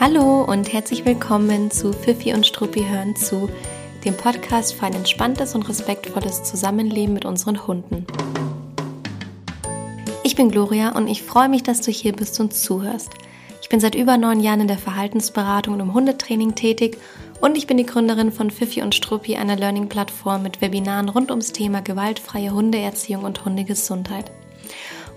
Hallo und herzlich willkommen zu Pfiffi und Struppi hören zu, dem Podcast für ein entspanntes und respektvolles Zusammenleben mit unseren Hunden. Ich bin Gloria und ich freue mich, dass du hier bist und zuhörst. Ich bin seit über neun Jahren in der Verhaltensberatung und im Hundetraining tätig und ich bin die Gründerin von Pfiffi und Struppi, einer Learning-Plattform mit Webinaren rund ums Thema gewaltfreie Hundeerziehung und Hundegesundheit.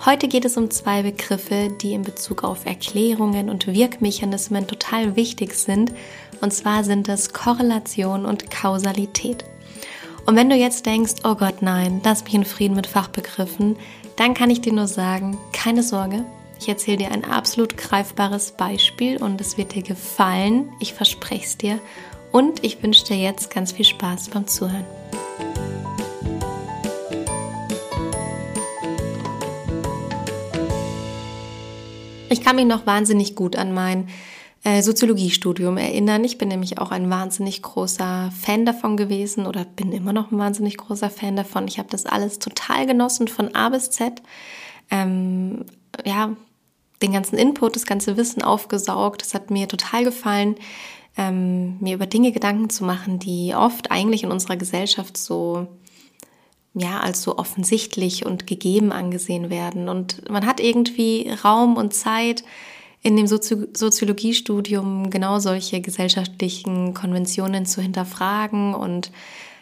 Heute geht es um zwei Begriffe, die in Bezug auf Erklärungen und Wirkmechanismen total wichtig sind. Und zwar sind das Korrelation und Kausalität. Und wenn du jetzt denkst, oh Gott, nein, lass mich in Frieden mit Fachbegriffen, dann kann ich dir nur sagen, keine Sorge, ich erzähle dir ein absolut greifbares Beispiel und es wird dir gefallen, ich verspreche es dir. Und ich wünsche dir jetzt ganz viel Spaß beim Zuhören. Ich kann mich noch wahnsinnig gut an mein äh, Soziologiestudium erinnern. Ich bin nämlich auch ein wahnsinnig großer Fan davon gewesen oder bin immer noch ein wahnsinnig großer Fan davon. Ich habe das alles total genossen von A bis Z. Ähm, ja, den ganzen Input, das ganze Wissen aufgesaugt. Das hat mir total gefallen, ähm, mir über Dinge Gedanken zu machen, die oft eigentlich in unserer Gesellschaft so ja, als so offensichtlich und gegeben angesehen werden. Und man hat irgendwie Raum und Zeit, in dem Sozi Soziologiestudium genau solche gesellschaftlichen Konventionen zu hinterfragen und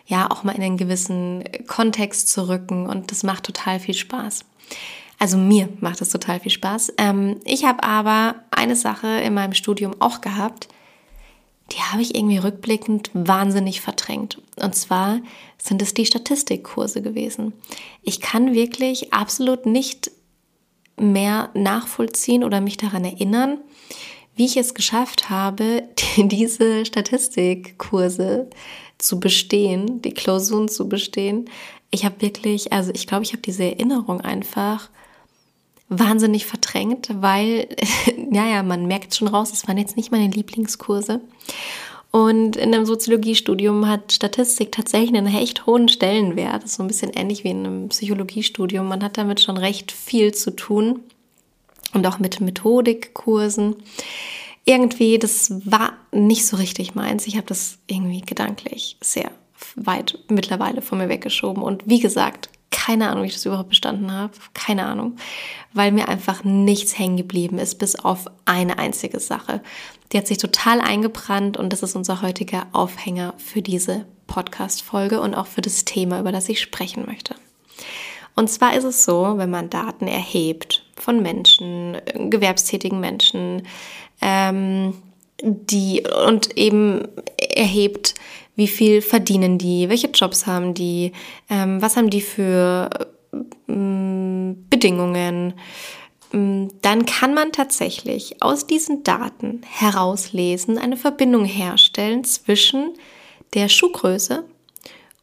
ja, auch mal in einen gewissen Kontext zu rücken. Und das macht total viel Spaß. Also mir macht es total viel Spaß. Ähm, ich habe aber eine Sache in meinem Studium auch gehabt, die habe ich irgendwie rückblickend wahnsinnig verdrängt. Und zwar sind es die Statistikkurse gewesen. Ich kann wirklich absolut nicht mehr nachvollziehen oder mich daran erinnern, wie ich es geschafft habe, diese Statistikkurse zu bestehen, die Klausuren zu bestehen. Ich habe wirklich, also ich glaube, ich habe diese Erinnerung einfach wahnsinnig verdrängt, weil, ja, ja, man merkt schon raus, es waren jetzt nicht meine Lieblingskurse. Und in einem Soziologiestudium hat Statistik tatsächlich einen echt hohen Stellenwert. Das ist so ein bisschen ähnlich wie in einem Psychologiestudium. Man hat damit schon recht viel zu tun und auch mit Methodikkursen. Irgendwie, das war nicht so richtig meins. Ich habe das irgendwie gedanklich sehr weit mittlerweile von mir weggeschoben. Und wie gesagt, keine Ahnung, wie ich das überhaupt bestanden habe. Keine Ahnung. Weil mir einfach nichts hängen geblieben ist, bis auf eine einzige Sache. Die hat sich total eingebrannt und das ist unser heutiger Aufhänger für diese Podcast-Folge und auch für das Thema, über das ich sprechen möchte. Und zwar ist es so, wenn man Daten erhebt von Menschen, gewerbstätigen Menschen, ähm, die und eben erhebt, wie viel verdienen die, welche Jobs haben die, ähm, was haben die für ähm, Bedingungen, ähm, dann kann man tatsächlich aus diesen Daten herauslesen, eine Verbindung herstellen zwischen der Schuhgröße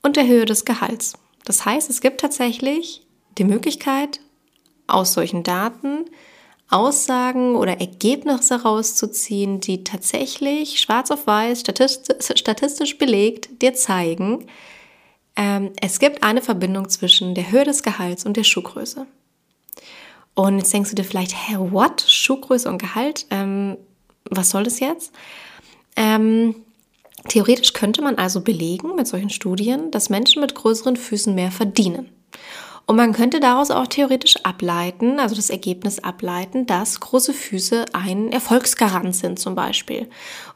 und der Höhe des Gehalts. Das heißt, es gibt tatsächlich die Möglichkeit, aus solchen Daten Aussagen oder Ergebnisse rauszuziehen, die tatsächlich schwarz auf weiß, statistisch, belegt dir zeigen, ähm, es gibt eine Verbindung zwischen der Höhe des Gehalts und der Schuhgröße. Und jetzt denkst du dir vielleicht, hä, what? Schuhgröße und Gehalt? Ähm, was soll das jetzt? Ähm, theoretisch könnte man also belegen mit solchen Studien, dass Menschen mit größeren Füßen mehr verdienen. Und man könnte daraus auch theoretisch ableiten, also das Ergebnis ableiten, dass große Füße ein Erfolgsgarant sind zum Beispiel.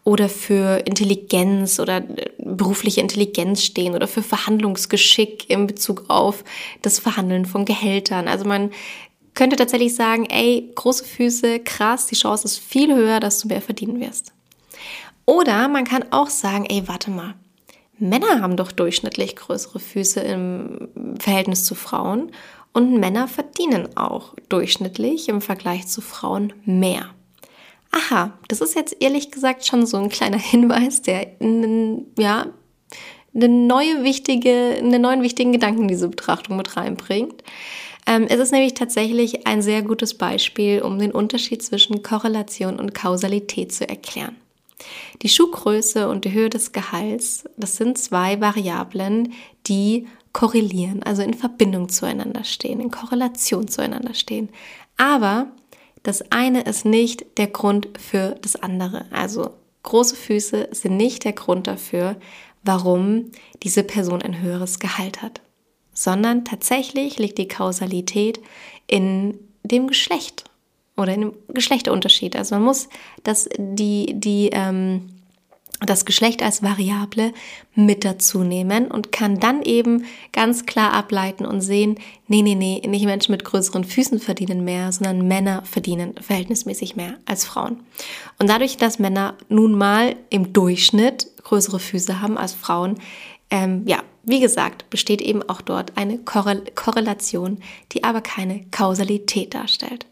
Oder für Intelligenz oder äh, berufliche Intelligenz stehen oder für Verhandlungsgeschick in Bezug auf das Verhandeln von Gehältern. Also man könnte tatsächlich sagen, ey, große Füße, krass, die Chance ist viel höher, dass du mehr verdienen wirst. Oder man kann auch sagen, ey, warte mal, Männer haben doch durchschnittlich größere Füße im Verhältnis zu Frauen und Männer verdienen auch durchschnittlich im Vergleich zu Frauen mehr. Aha, das ist jetzt ehrlich gesagt schon so ein kleiner Hinweis, der ja eine neue wichtige, einen neuen wichtigen Gedanken in diese Betrachtung mit reinbringt. Ähm, es ist nämlich tatsächlich ein sehr gutes Beispiel, um den Unterschied zwischen Korrelation und Kausalität zu erklären. Die Schuhgröße und die Höhe des Gehalts, das sind zwei Variablen, die korrelieren, also in Verbindung zueinander stehen, in Korrelation zueinander stehen. Aber das eine ist nicht der Grund für das andere. Also große Füße sind nicht der Grund dafür, warum diese Person ein höheres Gehalt hat, sondern tatsächlich liegt die Kausalität in dem Geschlecht oder in dem Geschlechterunterschied. Also man muss das, die, die, ähm, das Geschlecht als Variable mit dazu nehmen und kann dann eben ganz klar ableiten und sehen, nee, nee, nee, nicht Menschen mit größeren Füßen verdienen mehr, sondern Männer verdienen verhältnismäßig mehr als Frauen. Und dadurch, dass Männer nun mal im Durchschnitt größere Füße haben als Frauen, ähm, ja, wie gesagt, besteht eben auch dort eine Korrelation, die aber keine Kausalität darstellt.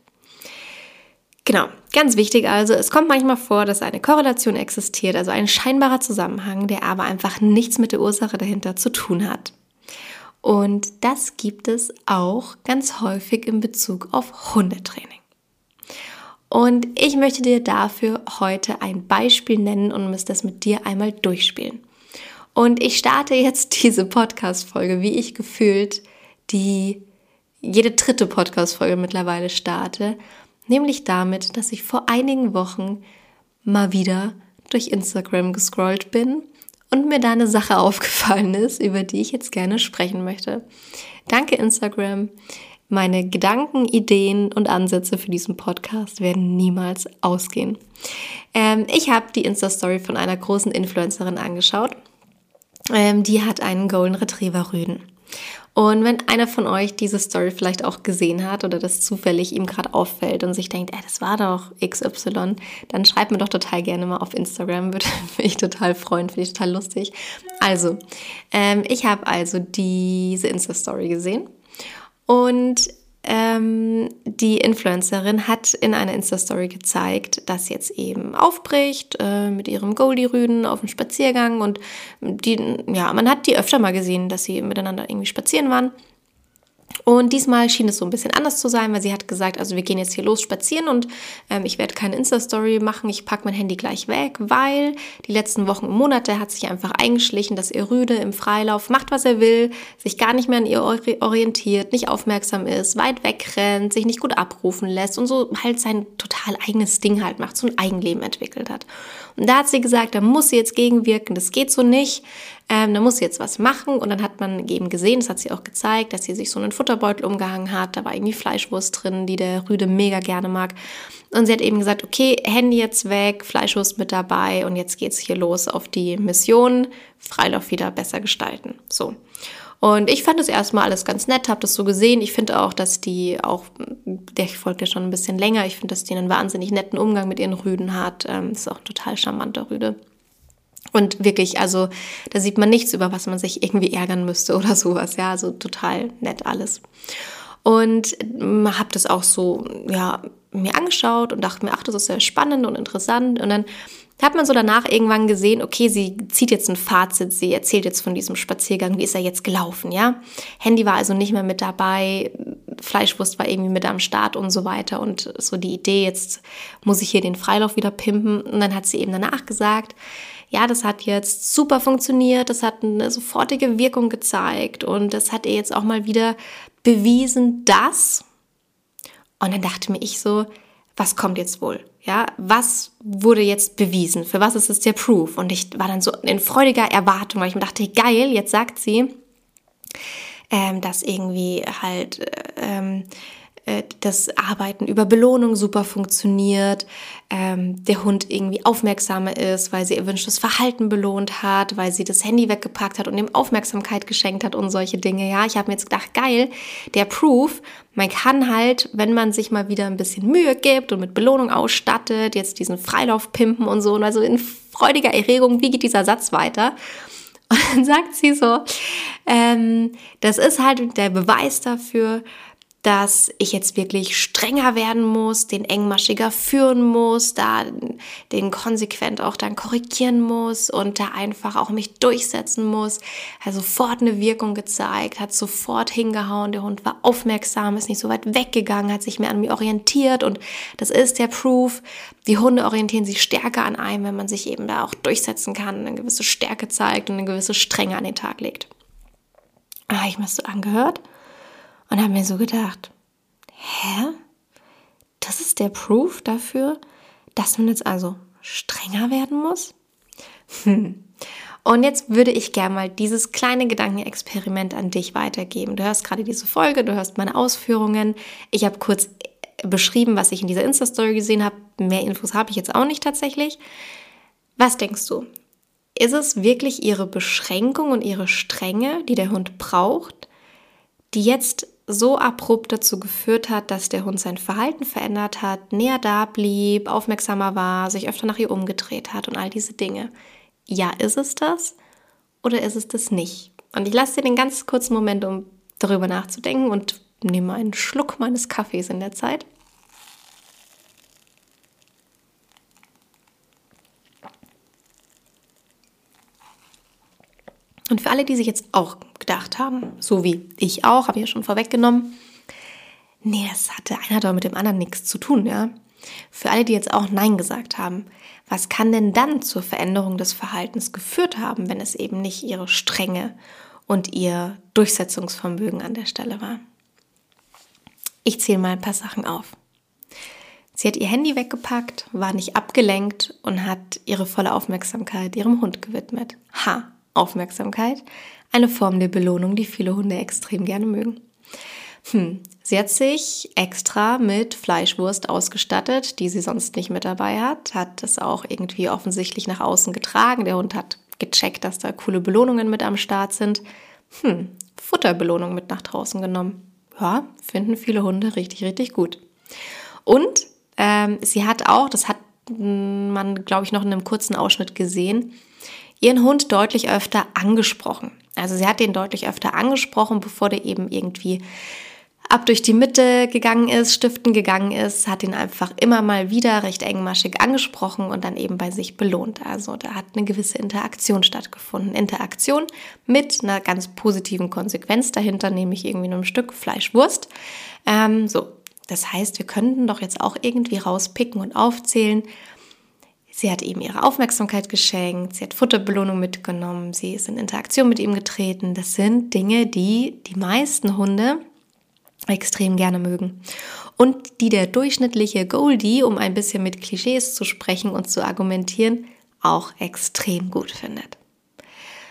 Genau, ganz wichtig also, es kommt manchmal vor, dass eine Korrelation existiert, also ein scheinbarer Zusammenhang, der aber einfach nichts mit der Ursache dahinter zu tun hat. Und das gibt es auch ganz häufig in Bezug auf Hundetraining. Und ich möchte dir dafür heute ein Beispiel nennen und muss das mit dir einmal durchspielen. Und ich starte jetzt diese Podcast-Folge, wie ich gefühlt die jede dritte Podcast-Folge mittlerweile starte Nämlich damit, dass ich vor einigen Wochen mal wieder durch Instagram gescrollt bin und mir da eine Sache aufgefallen ist, über die ich jetzt gerne sprechen möchte. Danke Instagram. Meine Gedanken, Ideen und Ansätze für diesen Podcast werden niemals ausgehen. Ähm, ich habe die Insta-Story von einer großen Influencerin angeschaut. Ähm, die hat einen Golden Retriever Rüden. Und wenn einer von euch diese Story vielleicht auch gesehen hat oder das zufällig ihm gerade auffällt und sich denkt, ey, das war doch XY, dann schreibt mir doch total gerne mal auf Instagram, würde mich total freuen, finde ich total lustig. Also, ähm, ich habe also diese Insta-Story gesehen und ähm, die Influencerin hat in einer Insta-Story gezeigt, dass jetzt eben aufbricht äh, mit ihrem Goldie-Rüden auf dem Spaziergang und die, ja, man hat die öfter mal gesehen, dass sie miteinander irgendwie spazieren waren. Und diesmal schien es so ein bisschen anders zu sein, weil sie hat gesagt, also wir gehen jetzt hier los spazieren und ähm, ich werde keine Insta-Story machen, ich packe mein Handy gleich weg, weil die letzten Wochen und Monate hat sich einfach eingeschlichen, dass ihr Rüde im Freilauf macht, was er will, sich gar nicht mehr an ihr orientiert, nicht aufmerksam ist, weit wegrennt, sich nicht gut abrufen lässt und so halt sein total eigenes Ding halt macht, so ein Eigenleben entwickelt hat. Und da hat sie gesagt, da muss sie jetzt gegenwirken, das geht so nicht ähm, da muss sie jetzt was machen. Und dann hat man eben gesehen, das hat sie auch gezeigt, dass sie sich so einen Futterbeutel umgehangen hat. Da war irgendwie Fleischwurst drin, die der Rüde mega gerne mag. Und sie hat eben gesagt, okay, Handy jetzt weg, Fleischwurst mit dabei und jetzt geht's hier los auf die Mission, Freilauf wieder besser gestalten. So. Und ich fand das erstmal alles ganz nett, habe das so gesehen. Ich finde auch, dass die auch, der folgt ja schon ein bisschen länger, ich finde, dass die einen wahnsinnig netten Umgang mit ihren Rüden hat. Ähm, ist auch ein total charmanter Rüde. Und wirklich, also da sieht man nichts, über was man sich irgendwie ärgern müsste oder sowas. Ja, also total nett alles. Und ähm, habe das auch so, ja, mir angeschaut und dachte mir, ach, das ist sehr spannend und interessant. Und dann hat man so danach irgendwann gesehen, okay, sie zieht jetzt ein Fazit, sie erzählt jetzt von diesem Spaziergang, wie ist er jetzt gelaufen, ja? Handy war also nicht mehr mit dabei, Fleischwurst war irgendwie mit am Start und so weiter und so die Idee, jetzt muss ich hier den Freilauf wieder pimpen. Und dann hat sie eben danach gesagt, ja, das hat jetzt super funktioniert, das hat eine sofortige Wirkung gezeigt und das hat ihr jetzt auch mal wieder bewiesen, dass. Und dann dachte mir ich so, was kommt jetzt wohl? Ja, was wurde jetzt bewiesen? Für was ist es der Proof? Und ich war dann so in freudiger Erwartung, weil ich mir dachte, geil, jetzt sagt sie, ähm, dass irgendwie halt ähm, äh, das Arbeiten über Belohnung super funktioniert, ähm, der Hund irgendwie aufmerksamer ist, weil sie erwünschtes Verhalten belohnt hat, weil sie das Handy weggepackt hat und ihm Aufmerksamkeit geschenkt hat und solche Dinge. Ja, ich habe mir jetzt gedacht, geil, der Proof, man kann halt, wenn man sich mal wieder ein bisschen Mühe gibt und mit Belohnung ausstattet, jetzt diesen Freilauf pimpen und so, und also in freudiger Erregung, wie geht dieser Satz weiter? Und dann sagt sie so, ähm, das ist halt der Beweis dafür, dass ich jetzt wirklich strenger werden muss, den engmaschiger führen muss, da den konsequent auch dann korrigieren muss und da einfach auch mich durchsetzen muss. Hat sofort eine Wirkung gezeigt, hat sofort hingehauen, der Hund war aufmerksam, ist nicht so weit weggegangen, hat sich mehr an mir orientiert und das ist der Proof. Die Hunde orientieren sich stärker an einem, wenn man sich eben da auch durchsetzen kann, eine gewisse Stärke zeigt und eine gewisse Strenge an den Tag legt. Ah, ich mir das so angehört und habe mir so gedacht, hä? Das ist der Proof dafür, dass man jetzt also strenger werden muss? Hm. Und jetzt würde ich gerne mal dieses kleine Gedankenexperiment an dich weitergeben. Du hörst gerade diese Folge, du hörst meine Ausführungen. Ich habe kurz beschrieben, was ich in dieser Insta-Story gesehen habe. Mehr Infos habe ich jetzt auch nicht tatsächlich. Was denkst du? Ist es wirklich ihre Beschränkung und ihre Strenge, die der Hund braucht, die jetzt so abrupt dazu geführt hat, dass der Hund sein Verhalten verändert hat, näher da blieb, aufmerksamer war, sich öfter nach ihr umgedreht hat und all diese Dinge? Ja, ist es das oder ist es das nicht? Und ich lasse dir den ganz kurzen Moment, um darüber nachzudenken und nehme einen Schluck meines Kaffees in der Zeit. Und für alle, die sich jetzt auch gedacht haben, so wie ich auch, habe ich ja schon vorweggenommen, nee, das hatte einer doch mit dem anderen nichts zu tun, ja. Für alle, die jetzt auch Nein gesagt haben, was kann denn dann zur Veränderung des Verhaltens geführt haben, wenn es eben nicht ihre Strenge und ihr Durchsetzungsvermögen an der Stelle war? Ich zähle mal ein paar Sachen auf. Sie hat ihr Handy weggepackt, war nicht abgelenkt und hat ihre volle Aufmerksamkeit ihrem Hund gewidmet. Ha, Aufmerksamkeit, eine Form der Belohnung, die viele Hunde extrem gerne mögen. Hm. Sie hat sich extra mit Fleischwurst ausgestattet, die sie sonst nicht mit dabei hat, hat das auch irgendwie offensichtlich nach außen getragen. Der Hund hat gecheckt, dass da coole Belohnungen mit am Start sind. Hm, Futterbelohnung mit nach draußen genommen. Ja, finden viele Hunde richtig, richtig gut. Und ähm, sie hat auch, das hat man, glaube ich, noch in einem kurzen Ausschnitt gesehen, ihren Hund deutlich öfter angesprochen. Also sie hat den deutlich öfter angesprochen, bevor der eben irgendwie ab durch die Mitte gegangen ist, stiften gegangen ist, hat ihn einfach immer mal wieder recht engmaschig angesprochen und dann eben bei sich belohnt. Also da hat eine gewisse Interaktion stattgefunden. Interaktion mit einer ganz positiven Konsequenz dahinter, nämlich irgendwie einem Stück Fleischwurst. Ähm, so, das heißt, wir könnten doch jetzt auch irgendwie rauspicken und aufzählen, Sie hat ihm ihre Aufmerksamkeit geschenkt, sie hat Futterbelohnung mitgenommen, sie ist in Interaktion mit ihm getreten. Das sind Dinge, die die meisten Hunde extrem gerne mögen. Und die der durchschnittliche Goldie, um ein bisschen mit Klischees zu sprechen und zu argumentieren, auch extrem gut findet.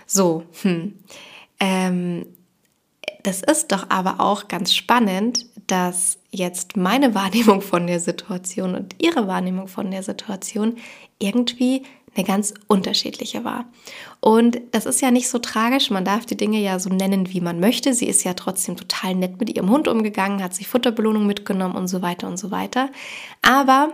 So, hm. Ähm, das ist doch aber auch ganz spannend, dass jetzt meine Wahrnehmung von der Situation und ihre Wahrnehmung von der Situation irgendwie eine ganz unterschiedliche war. Und das ist ja nicht so tragisch, man darf die Dinge ja so nennen, wie man möchte. Sie ist ja trotzdem total nett mit ihrem Hund umgegangen, hat sich Futterbelohnung mitgenommen und so weiter und so weiter. Aber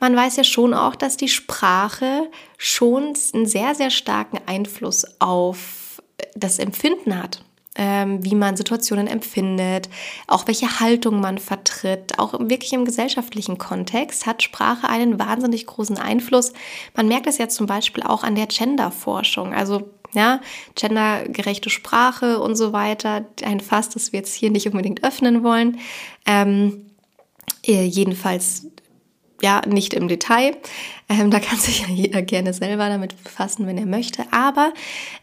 man weiß ja schon auch, dass die Sprache schon einen sehr, sehr starken Einfluss auf das Empfinden hat ähm, wie man Situationen empfindet, auch welche Haltung man vertritt, auch wirklich im gesellschaftlichen Kontext hat Sprache einen wahnsinnig großen Einfluss. Man merkt es ja zum Beispiel auch an der Genderforschung. Also ja, gendergerechte Sprache und so weiter. Ein Fass, das wir jetzt hier nicht unbedingt öffnen wollen. Ähm, äh, jedenfalls ja, nicht im Detail. Ähm, da kann sich ja jeder gerne selber damit befassen, wenn er möchte. Aber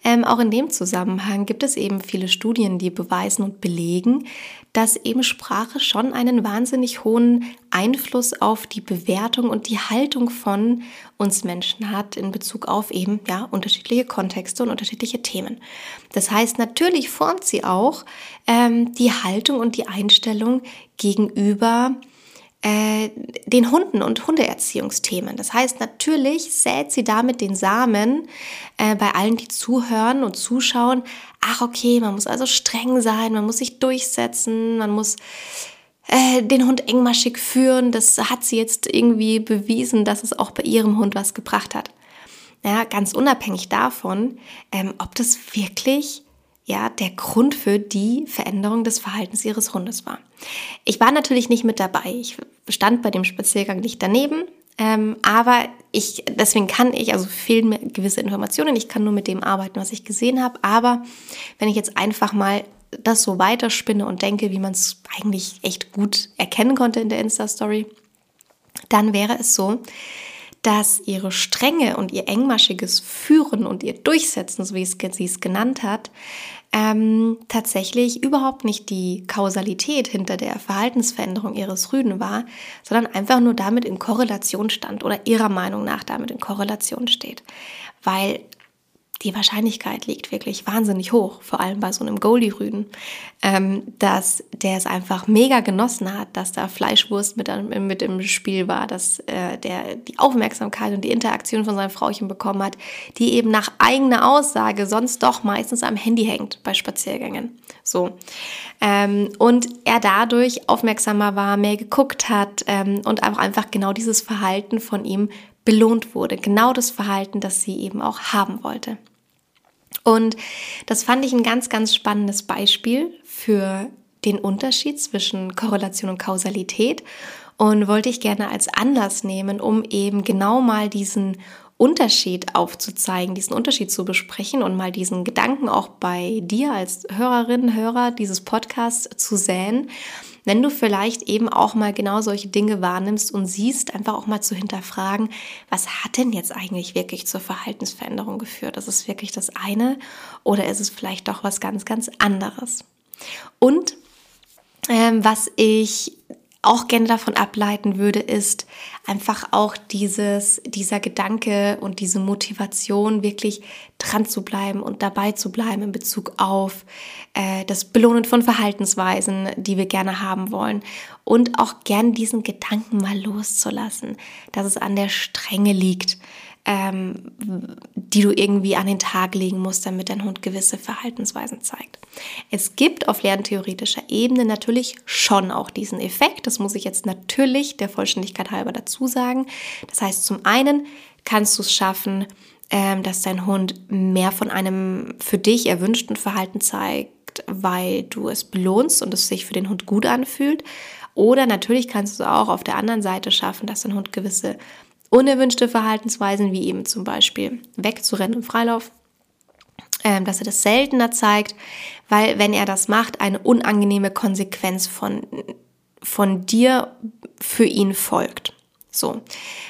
ähm, auch in dem Zusammenhang gibt es eben viele Studien, die beweisen und belegen, dass eben Sprache schon einen wahnsinnig hohen Einfluss auf die Bewertung und die Haltung von uns Menschen hat in Bezug auf eben ja unterschiedliche Kontexte und unterschiedliche Themen. Das heißt, natürlich formt sie auch ähm, die Haltung und die Einstellung gegenüber äh, den Hunden und Hundeerziehungsthemen. Das heißt, natürlich sät sie damit den Samen äh, bei allen, die zuhören und zuschauen. Ach, okay, man muss also streng sein, man muss sich durchsetzen, man muss äh, den Hund engmaschig führen. Das hat sie jetzt irgendwie bewiesen, dass es auch bei ihrem Hund was gebracht hat. Ja, ganz unabhängig davon, ähm, ob das wirklich ja, der Grund für die Veränderung des Verhaltens ihres Hundes war. Ich war natürlich nicht mit dabei. Ich stand bei dem Spaziergang nicht daneben. Ähm, aber ich, deswegen kann ich, also fehlen mir gewisse Informationen. Ich kann nur mit dem arbeiten, was ich gesehen habe. Aber wenn ich jetzt einfach mal das so weiterspinne und denke, wie man es eigentlich echt gut erkennen konnte in der Insta-Story, dann wäre es so, dass ihre Strenge und ihr engmaschiges Führen und ihr Durchsetzen, so wie sie es genannt hat, ähm, tatsächlich überhaupt nicht die Kausalität hinter der Verhaltensveränderung ihres Rüden war, sondern einfach nur damit in Korrelation stand oder ihrer Meinung nach damit in Korrelation steht. Weil die Wahrscheinlichkeit liegt wirklich wahnsinnig hoch, vor allem bei so einem Goldie-Rüden, ähm, dass der es einfach mega genossen hat, dass da Fleischwurst mit, mit im Spiel war, dass äh, der die Aufmerksamkeit und die Interaktion von seinem Frauchen bekommen hat, die eben nach eigener Aussage sonst doch meistens am Handy hängt bei Spaziergängen. So. Ähm, und er dadurch aufmerksamer war, mehr geguckt hat ähm, und auch einfach genau dieses Verhalten von ihm belohnt wurde. Genau das Verhalten, das sie eben auch haben wollte. Und das fand ich ein ganz, ganz spannendes Beispiel für den Unterschied zwischen Korrelation und Kausalität und wollte ich gerne als Anlass nehmen, um eben genau mal diesen Unterschied aufzuzeigen, diesen Unterschied zu besprechen und mal diesen Gedanken auch bei dir als Hörerin, Hörer dieses Podcasts zu säen wenn du vielleicht eben auch mal genau solche Dinge wahrnimmst und siehst, einfach auch mal zu hinterfragen, was hat denn jetzt eigentlich wirklich zur Verhaltensveränderung geführt? Ist es wirklich das eine oder ist es vielleicht doch was ganz, ganz anderes? Und ähm, was ich auch gerne davon ableiten würde, ist einfach auch dieses, dieser Gedanke und diese Motivation, wirklich dran zu bleiben und dabei zu bleiben in Bezug auf äh, das Belohnen von Verhaltensweisen, die wir gerne haben wollen. Und auch gern diesen Gedanken mal loszulassen, dass es an der Strenge liegt ähm, die du irgendwie an den Tag legen musst, damit dein Hund gewisse Verhaltensweisen zeigt. Es gibt auf lerntheoretischer Ebene natürlich schon auch diesen Effekt. Das muss ich jetzt natürlich der Vollständigkeit halber dazu sagen. Das heißt, zum einen kannst du es schaffen, ähm, dass dein Hund mehr von einem für dich erwünschten Verhalten zeigt, weil du es belohnst und es sich für den Hund gut anfühlt. Oder natürlich kannst du es auch auf der anderen Seite schaffen, dass dein Hund gewisse unerwünschte Verhaltensweisen, wie eben zum Beispiel wegzurennen im Freilauf, ähm, dass er das seltener zeigt, weil wenn er das macht, eine unangenehme Konsequenz von, von dir für ihn folgt. So,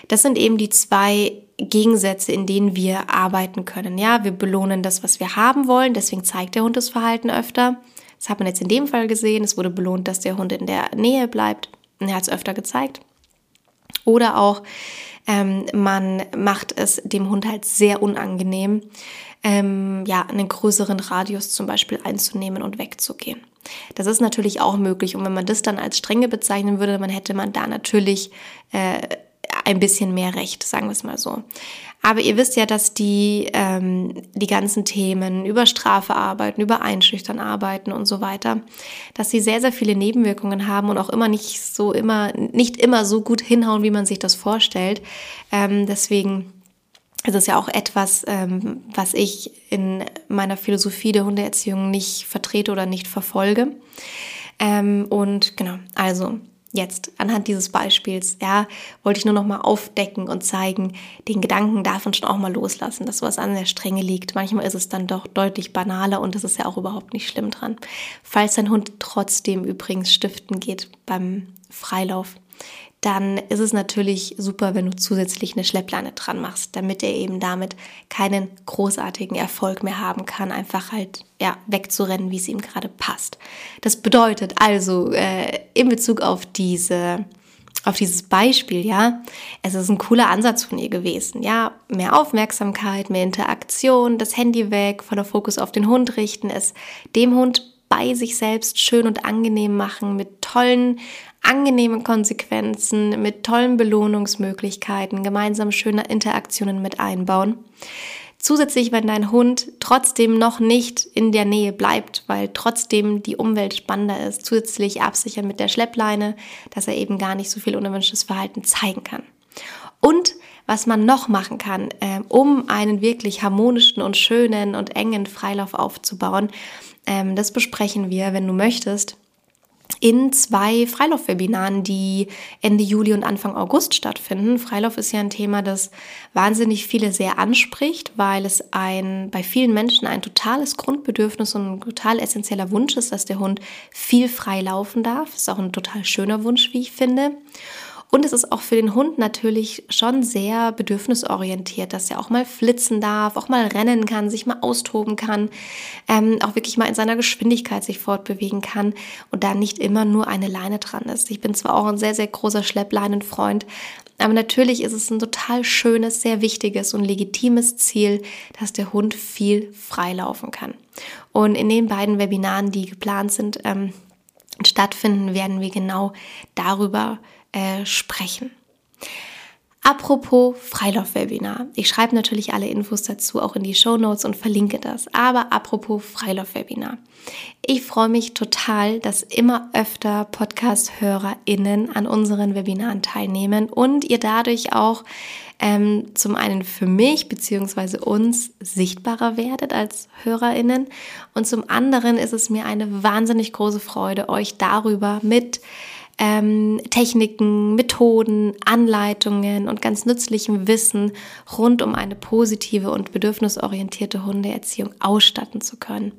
das sind eben die zwei Gegensätze, in denen wir arbeiten können. Ja, wir belohnen das, was wir haben wollen, deswegen zeigt der Hund das Verhalten öfter. Das hat man jetzt in dem Fall gesehen. Es wurde belohnt, dass der Hund in der Nähe bleibt. Und er hat es öfter gezeigt. Oder auch, ähm, man macht es dem Hund halt sehr unangenehm, ähm, ja, einen größeren Radius zum Beispiel einzunehmen und wegzugehen. Das ist natürlich auch möglich. Und wenn man das dann als Strenge bezeichnen würde, dann hätte man da natürlich äh, ein bisschen mehr Recht, sagen wir es mal so. Aber ihr wisst ja, dass die, ähm, die ganzen Themen über Strafe arbeiten, über Einschüchtern arbeiten und so weiter, dass sie sehr, sehr viele Nebenwirkungen haben und auch immer nicht so immer, nicht immer so gut hinhauen, wie man sich das vorstellt. Ähm, deswegen ist es ja auch etwas, ähm, was ich in meiner Philosophie der Hundeerziehung nicht vertrete oder nicht verfolge. Ähm, und genau, also jetzt anhand dieses Beispiels, ja, wollte ich nur noch mal aufdecken und zeigen, den Gedanken darf man schon auch mal loslassen, dass sowas an der Strenge liegt. Manchmal ist es dann doch deutlich banaler und das ist ja auch überhaupt nicht schlimm dran. Falls dein Hund trotzdem übrigens stiften geht beim Freilauf, dann ist es natürlich super, wenn du zusätzlich eine Schleppleine dran machst, damit er eben damit keinen großartigen Erfolg mehr haben kann, einfach halt ja wegzurennen, wie es ihm gerade passt. Das bedeutet also äh, in Bezug auf diese auf dieses Beispiel, ja, es ist ein cooler Ansatz von ihr gewesen, ja, mehr Aufmerksamkeit, mehr Interaktion, das Handy weg, voller Fokus auf den Hund richten, es dem Hund bei sich selbst schön und angenehm machen mit tollen angenehmen Konsequenzen, mit tollen Belohnungsmöglichkeiten, gemeinsam schöne Interaktionen mit einbauen. Zusätzlich, wenn dein Hund trotzdem noch nicht in der Nähe bleibt, weil trotzdem die Umwelt spannender ist, zusätzlich absichern mit der Schleppleine, dass er eben gar nicht so viel unerwünschtes Verhalten zeigen kann. Und was man noch machen kann, äh, um einen wirklich harmonischen und schönen und engen Freilauf aufzubauen, ähm, das besprechen wir, wenn du möchtest, in zwei Freilauf-Webinaren, die Ende Juli und Anfang August stattfinden. Freilauf ist ja ein Thema, das wahnsinnig viele sehr anspricht, weil es ein, bei vielen Menschen ein totales Grundbedürfnis und ein total essentieller Wunsch ist, dass der Hund viel frei laufen darf. Ist auch ein total schöner Wunsch, wie ich finde. Und es ist auch für den Hund natürlich schon sehr bedürfnisorientiert, dass er auch mal flitzen darf, auch mal rennen kann, sich mal austoben kann, ähm, auch wirklich mal in seiner Geschwindigkeit sich fortbewegen kann und da nicht immer nur eine Leine dran ist. Ich bin zwar auch ein sehr, sehr großer Schleppleinenfreund, aber natürlich ist es ein total schönes, sehr wichtiges und legitimes Ziel, dass der Hund viel freilaufen kann. Und in den beiden Webinaren, die geplant sind, ähm, stattfinden, werden wir genau darüber äh, sprechen. Apropos Freilauf-Webinar. Ich schreibe natürlich alle Infos dazu auch in die Show Notes und verlinke das. Aber apropos Freilauf-Webinar. Ich freue mich total, dass immer öfter Podcast-HörerInnen an unseren Webinaren teilnehmen und ihr dadurch auch ähm, zum einen für mich bzw. uns sichtbarer werdet als HörerInnen und zum anderen ist es mir eine wahnsinnig große Freude, euch darüber mit ähm, Techniken, Methoden, Anleitungen und ganz nützlichem Wissen rund um eine positive und bedürfnisorientierte Hundeerziehung ausstatten zu können.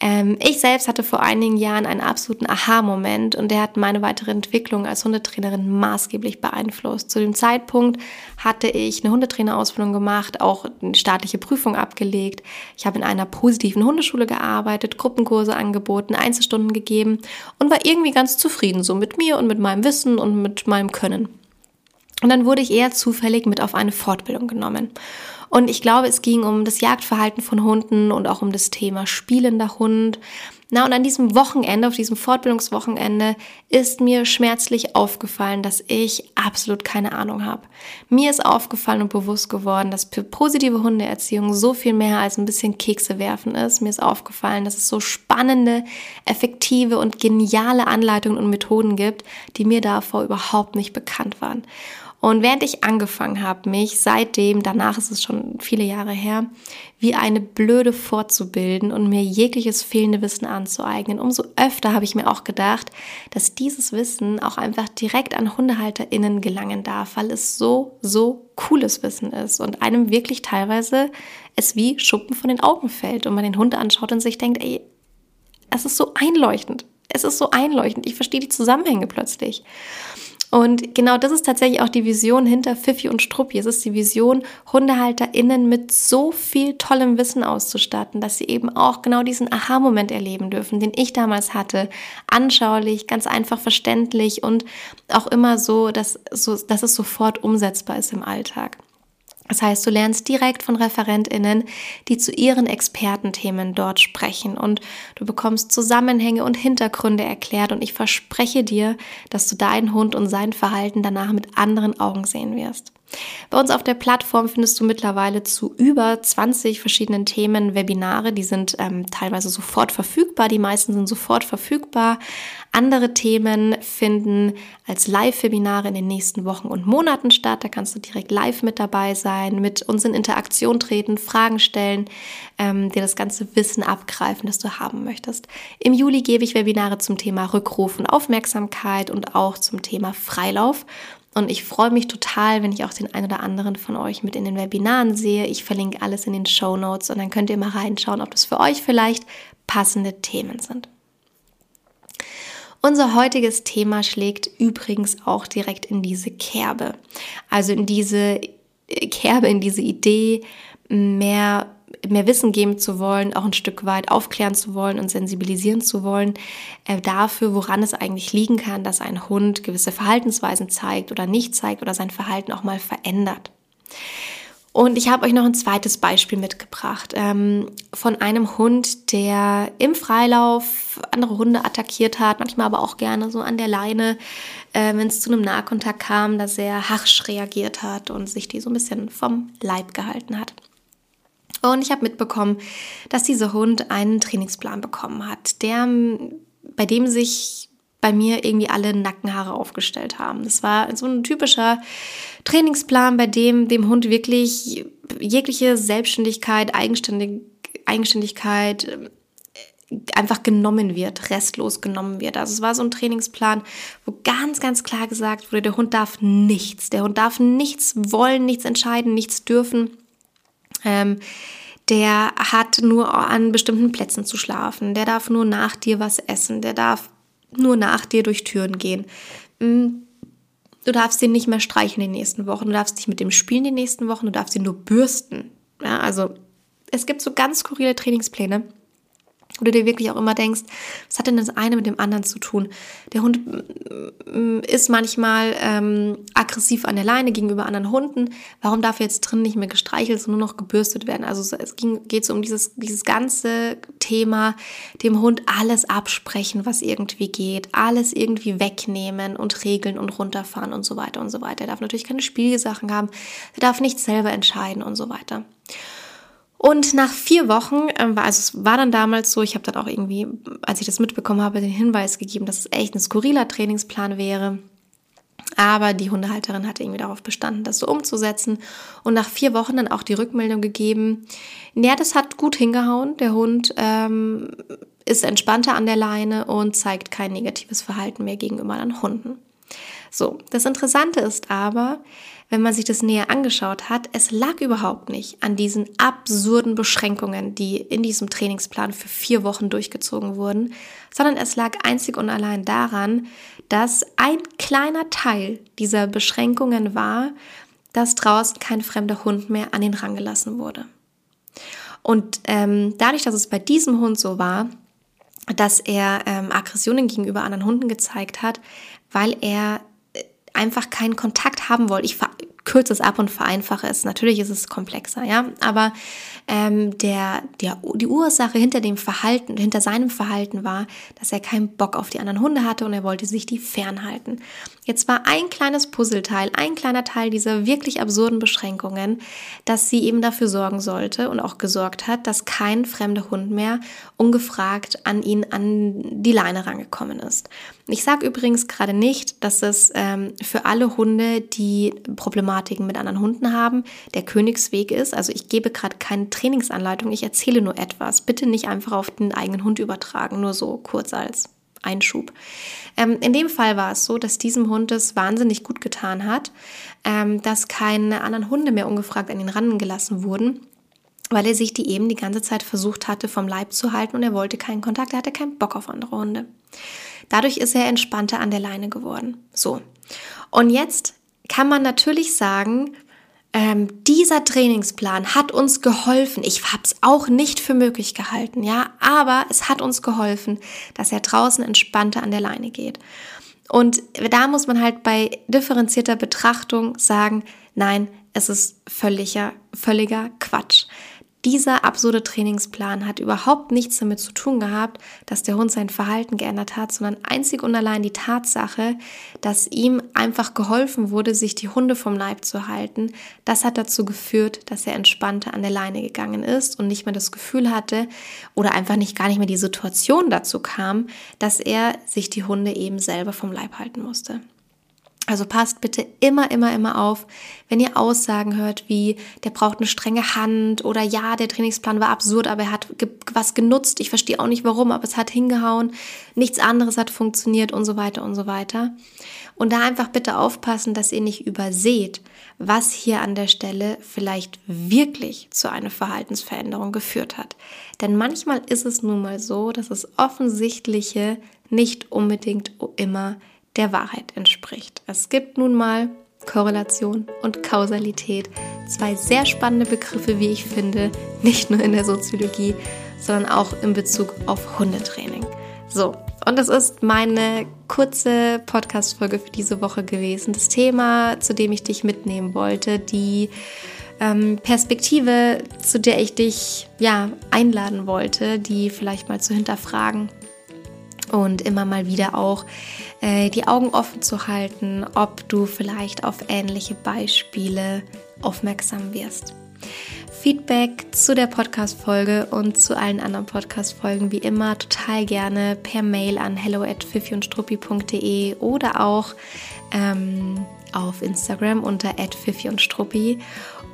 Ähm, ich selbst hatte vor einigen Jahren einen absoluten Aha-Moment und der hat meine weitere Entwicklung als Hundetrainerin maßgeblich beeinflusst. Zu dem Zeitpunkt hatte ich eine Hundetrainerausbildung gemacht, auch eine staatliche Prüfung abgelegt. Ich habe in einer positiven Hundeschule gearbeitet, Gruppenkurse angeboten, Einzelstunden gegeben und war irgendwie ganz zufrieden so mit mir und mit meinem Wissen und mit meinem Können. Und dann wurde ich eher zufällig mit auf eine Fortbildung genommen. Und ich glaube, es ging um das Jagdverhalten von Hunden und auch um das Thema spielender Hund. Na, und an diesem Wochenende, auf diesem Fortbildungswochenende, ist mir schmerzlich aufgefallen, dass ich absolut keine Ahnung habe. Mir ist aufgefallen und bewusst geworden, dass positive Hundeerziehung so viel mehr als ein bisschen Kekse werfen ist. Mir ist aufgefallen, dass es so spannende, effektive und geniale Anleitungen und Methoden gibt, die mir davor überhaupt nicht bekannt waren. Und während ich angefangen habe, mich seitdem, danach ist es schon viele Jahre her, wie eine Blöde fortzubilden und mir jegliches fehlende Wissen anzueignen, umso öfter habe ich mir auch gedacht, dass dieses Wissen auch einfach direkt an HundehalterInnen gelangen darf, weil es so, so cooles Wissen ist und einem wirklich teilweise es wie Schuppen von den Augen fällt und man den Hund anschaut und sich denkt, ey, es ist so einleuchtend. Es ist so einleuchtend. Ich verstehe die Zusammenhänge plötzlich. Und genau das ist tatsächlich auch die Vision hinter Fifi und Struppi. Es ist die Vision, HundehalterInnen mit so viel tollem Wissen auszustatten, dass sie eben auch genau diesen Aha-Moment erleben dürfen, den ich damals hatte. Anschaulich, ganz einfach verständlich und auch immer so, dass, so, dass es sofort umsetzbar ist im Alltag. Das heißt, du lernst direkt von Referentinnen, die zu ihren Expertenthemen dort sprechen und du bekommst Zusammenhänge und Hintergründe erklärt und ich verspreche dir, dass du deinen Hund und sein Verhalten danach mit anderen Augen sehen wirst. Bei uns auf der Plattform findest du mittlerweile zu über 20 verschiedenen Themen Webinare. Die sind ähm, teilweise sofort verfügbar. Die meisten sind sofort verfügbar. Andere Themen finden als Live-Webinare in den nächsten Wochen und Monaten statt. Da kannst du direkt live mit dabei sein, mit uns in Interaktion treten, Fragen stellen, ähm, dir das ganze Wissen abgreifen, das du haben möchtest. Im Juli gebe ich Webinare zum Thema Rückruf und Aufmerksamkeit und auch zum Thema Freilauf. Und ich freue mich total, wenn ich auch den einen oder anderen von euch mit in den Webinaren sehe. Ich verlinke alles in den Show Notes und dann könnt ihr mal reinschauen, ob das für euch vielleicht passende Themen sind. Unser heutiges Thema schlägt übrigens auch direkt in diese Kerbe. Also in diese Kerbe, in diese Idee, mehr mehr Wissen geben zu wollen, auch ein Stück weit aufklären zu wollen und sensibilisieren zu wollen äh, dafür, woran es eigentlich liegen kann, dass ein Hund gewisse Verhaltensweisen zeigt oder nicht zeigt oder sein Verhalten auch mal verändert. Und ich habe euch noch ein zweites Beispiel mitgebracht ähm, von einem Hund, der im Freilauf andere Hunde attackiert hat, manchmal aber auch gerne so an der Leine, äh, wenn es zu einem Nahkontakt kam, dass er harsch reagiert hat und sich die so ein bisschen vom Leib gehalten hat. Und ich habe mitbekommen, dass dieser Hund einen Trainingsplan bekommen hat, der, bei dem sich bei mir irgendwie alle Nackenhaare aufgestellt haben. Das war so ein typischer Trainingsplan, bei dem dem Hund wirklich jegliche Selbstständigkeit, Eigenständig, Eigenständigkeit äh, einfach genommen wird, restlos genommen wird. Also es war so ein Trainingsplan, wo ganz, ganz klar gesagt wurde, der Hund darf nichts. Der Hund darf nichts wollen, nichts entscheiden, nichts dürfen. Ähm, der hat nur an bestimmten Plätzen zu schlafen, der darf nur nach dir was essen, der darf nur nach dir durch Türen gehen. Mm, du darfst ihn nicht mehr streicheln in den nächsten Wochen, du darfst nicht mit dem spielen die nächsten Wochen, du darfst ihn nur bürsten. Ja, also es gibt so ganz skurrile Trainingspläne wo du dir wirklich auch immer denkst, was hat denn das eine mit dem anderen zu tun? Der Hund mm, ist manchmal ähm, aggressiv an der Leine gegenüber anderen Hunden. Warum darf er jetzt drin nicht mehr gestreichelt, sondern nur noch gebürstet werden? Also es ging, geht so um dieses, dieses ganze Thema, dem Hund alles absprechen, was irgendwie geht, alles irgendwie wegnehmen und regeln und runterfahren und so weiter und so weiter. Er darf natürlich keine Spielsachen haben, er darf nicht selber entscheiden und so weiter. Und nach vier Wochen, ähm, war, also es war dann damals so, ich habe dann auch irgendwie, als ich das mitbekommen habe, den Hinweis gegeben, dass es echt ein skurriler Trainingsplan wäre. Aber die Hundehalterin hatte irgendwie darauf bestanden, das so umzusetzen. Und nach vier Wochen dann auch die Rückmeldung gegeben, ja, das hat gut hingehauen. Der Hund ähm, ist entspannter an der Leine und zeigt kein negatives Verhalten mehr gegenüber anderen Hunden. So, das Interessante ist aber, wenn man sich das näher angeschaut hat, es lag überhaupt nicht an diesen absurden Beschränkungen, die in diesem Trainingsplan für vier Wochen durchgezogen wurden, sondern es lag einzig und allein daran, dass ein kleiner Teil dieser Beschränkungen war, dass draußen kein fremder Hund mehr an den Rang gelassen wurde. Und ähm, dadurch, dass es bei diesem Hund so war, dass er ähm, Aggressionen gegenüber anderen Hunden gezeigt hat, weil er einfach keinen Kontakt haben wollt. Ich kürze es ab und vereinfache es. Natürlich ist es komplexer, ja, aber ähm, der, der, die Ursache hinter dem Verhalten, hinter seinem Verhalten war, dass er keinen Bock auf die anderen Hunde hatte und er wollte sich die fernhalten. Jetzt war ein kleines Puzzleteil, ein kleiner Teil dieser wirklich absurden Beschränkungen, dass sie eben dafür sorgen sollte und auch gesorgt hat, dass kein fremder Hund mehr ungefragt an ihn an die Leine rangekommen ist. Ich sage übrigens gerade nicht, dass es ähm, für alle Hunde, die Problematiken mit anderen Hunden haben, der Königsweg ist. Also ich gebe gerade keine Trainingsanleitung, ich erzähle nur etwas. Bitte nicht einfach auf den eigenen Hund übertragen, nur so kurz als Einschub. Ähm, in dem Fall war es so, dass diesem Hund es wahnsinnig gut getan hat, ähm, dass keine anderen Hunde mehr ungefragt an ihn rangelassen wurden weil er sich die eben die ganze Zeit versucht hatte, vom Leib zu halten und er wollte keinen Kontakt, er hatte keinen Bock auf andere Hunde. Dadurch ist er entspannter an der Leine geworden. So. Und jetzt kann man natürlich sagen, ähm, dieser Trainingsplan hat uns geholfen. Ich habe es auch nicht für möglich gehalten, ja, aber es hat uns geholfen, dass er draußen entspannter an der Leine geht. Und da muss man halt bei differenzierter Betrachtung sagen, nein, es ist völliger, völliger Quatsch. Dieser absurde Trainingsplan hat überhaupt nichts damit zu tun gehabt, dass der Hund sein Verhalten geändert hat, sondern einzig und allein die Tatsache, dass ihm einfach geholfen wurde, sich die Hunde vom Leib zu halten. Das hat dazu geführt, dass er entspannter an der Leine gegangen ist und nicht mehr das Gefühl hatte oder einfach nicht gar nicht mehr die Situation dazu kam, dass er sich die Hunde eben selber vom Leib halten musste. Also passt bitte immer, immer, immer auf, wenn ihr Aussagen hört wie, der braucht eine strenge Hand oder ja, der Trainingsplan war absurd, aber er hat was genutzt. Ich verstehe auch nicht warum, aber es hat hingehauen. Nichts anderes hat funktioniert und so weiter und so weiter. Und da einfach bitte aufpassen, dass ihr nicht überseht, was hier an der Stelle vielleicht wirklich zu einer Verhaltensveränderung geführt hat. Denn manchmal ist es nun mal so, dass das Offensichtliche nicht unbedingt immer der Wahrheit entspricht. Es gibt nun mal Korrelation und Kausalität, zwei sehr spannende Begriffe, wie ich finde, nicht nur in der Soziologie, sondern auch in Bezug auf Hundetraining. So, und das ist meine kurze Podcast-Folge für diese Woche gewesen. Das Thema, zu dem ich dich mitnehmen wollte, die ähm, Perspektive, zu der ich dich ja einladen wollte, die vielleicht mal zu hinterfragen und immer mal wieder auch äh, die Augen offen zu halten, ob du vielleicht auf ähnliche Beispiele aufmerksam wirst. Feedback zu der Podcast-Folge und zu allen anderen Podcast-Folgen wie immer total gerne per Mail an hello at oder auch ähm, auf Instagram unter und Struppi.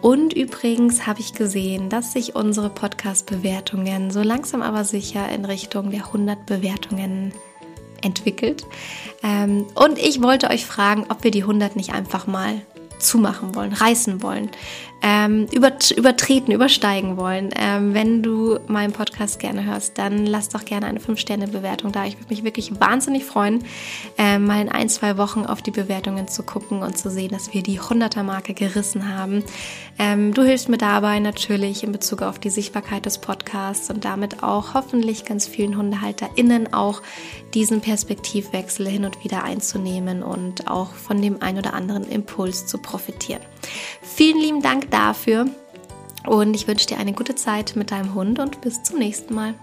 Und übrigens habe ich gesehen, dass sich unsere Podcast-Bewertungen so langsam aber sicher in Richtung der 100 Bewertungen entwickelt. Ähm, und ich wollte euch fragen, ob wir die 100 nicht einfach mal zumachen wollen, reißen wollen, ähm, über, übertreten, übersteigen wollen. Ähm, wenn du meinen Podcast gerne hörst, dann lass doch gerne eine 5-Sterne-Bewertung da. Ich würde mich wirklich wahnsinnig freuen, ähm, mal in ein, zwei Wochen auf die Bewertungen zu gucken und zu sehen, dass wir die 100er-Marke gerissen haben. Ähm, du hilfst mir dabei natürlich in Bezug auf die Sichtbarkeit des Podcasts und damit auch hoffentlich ganz vielen HundehalterInnen auch diesen Perspektivwechsel hin und wieder einzunehmen und auch von dem ein oder anderen Impuls zu profitieren. Vielen lieben Dank dafür und ich wünsche dir eine gute Zeit mit deinem Hund und bis zum nächsten Mal.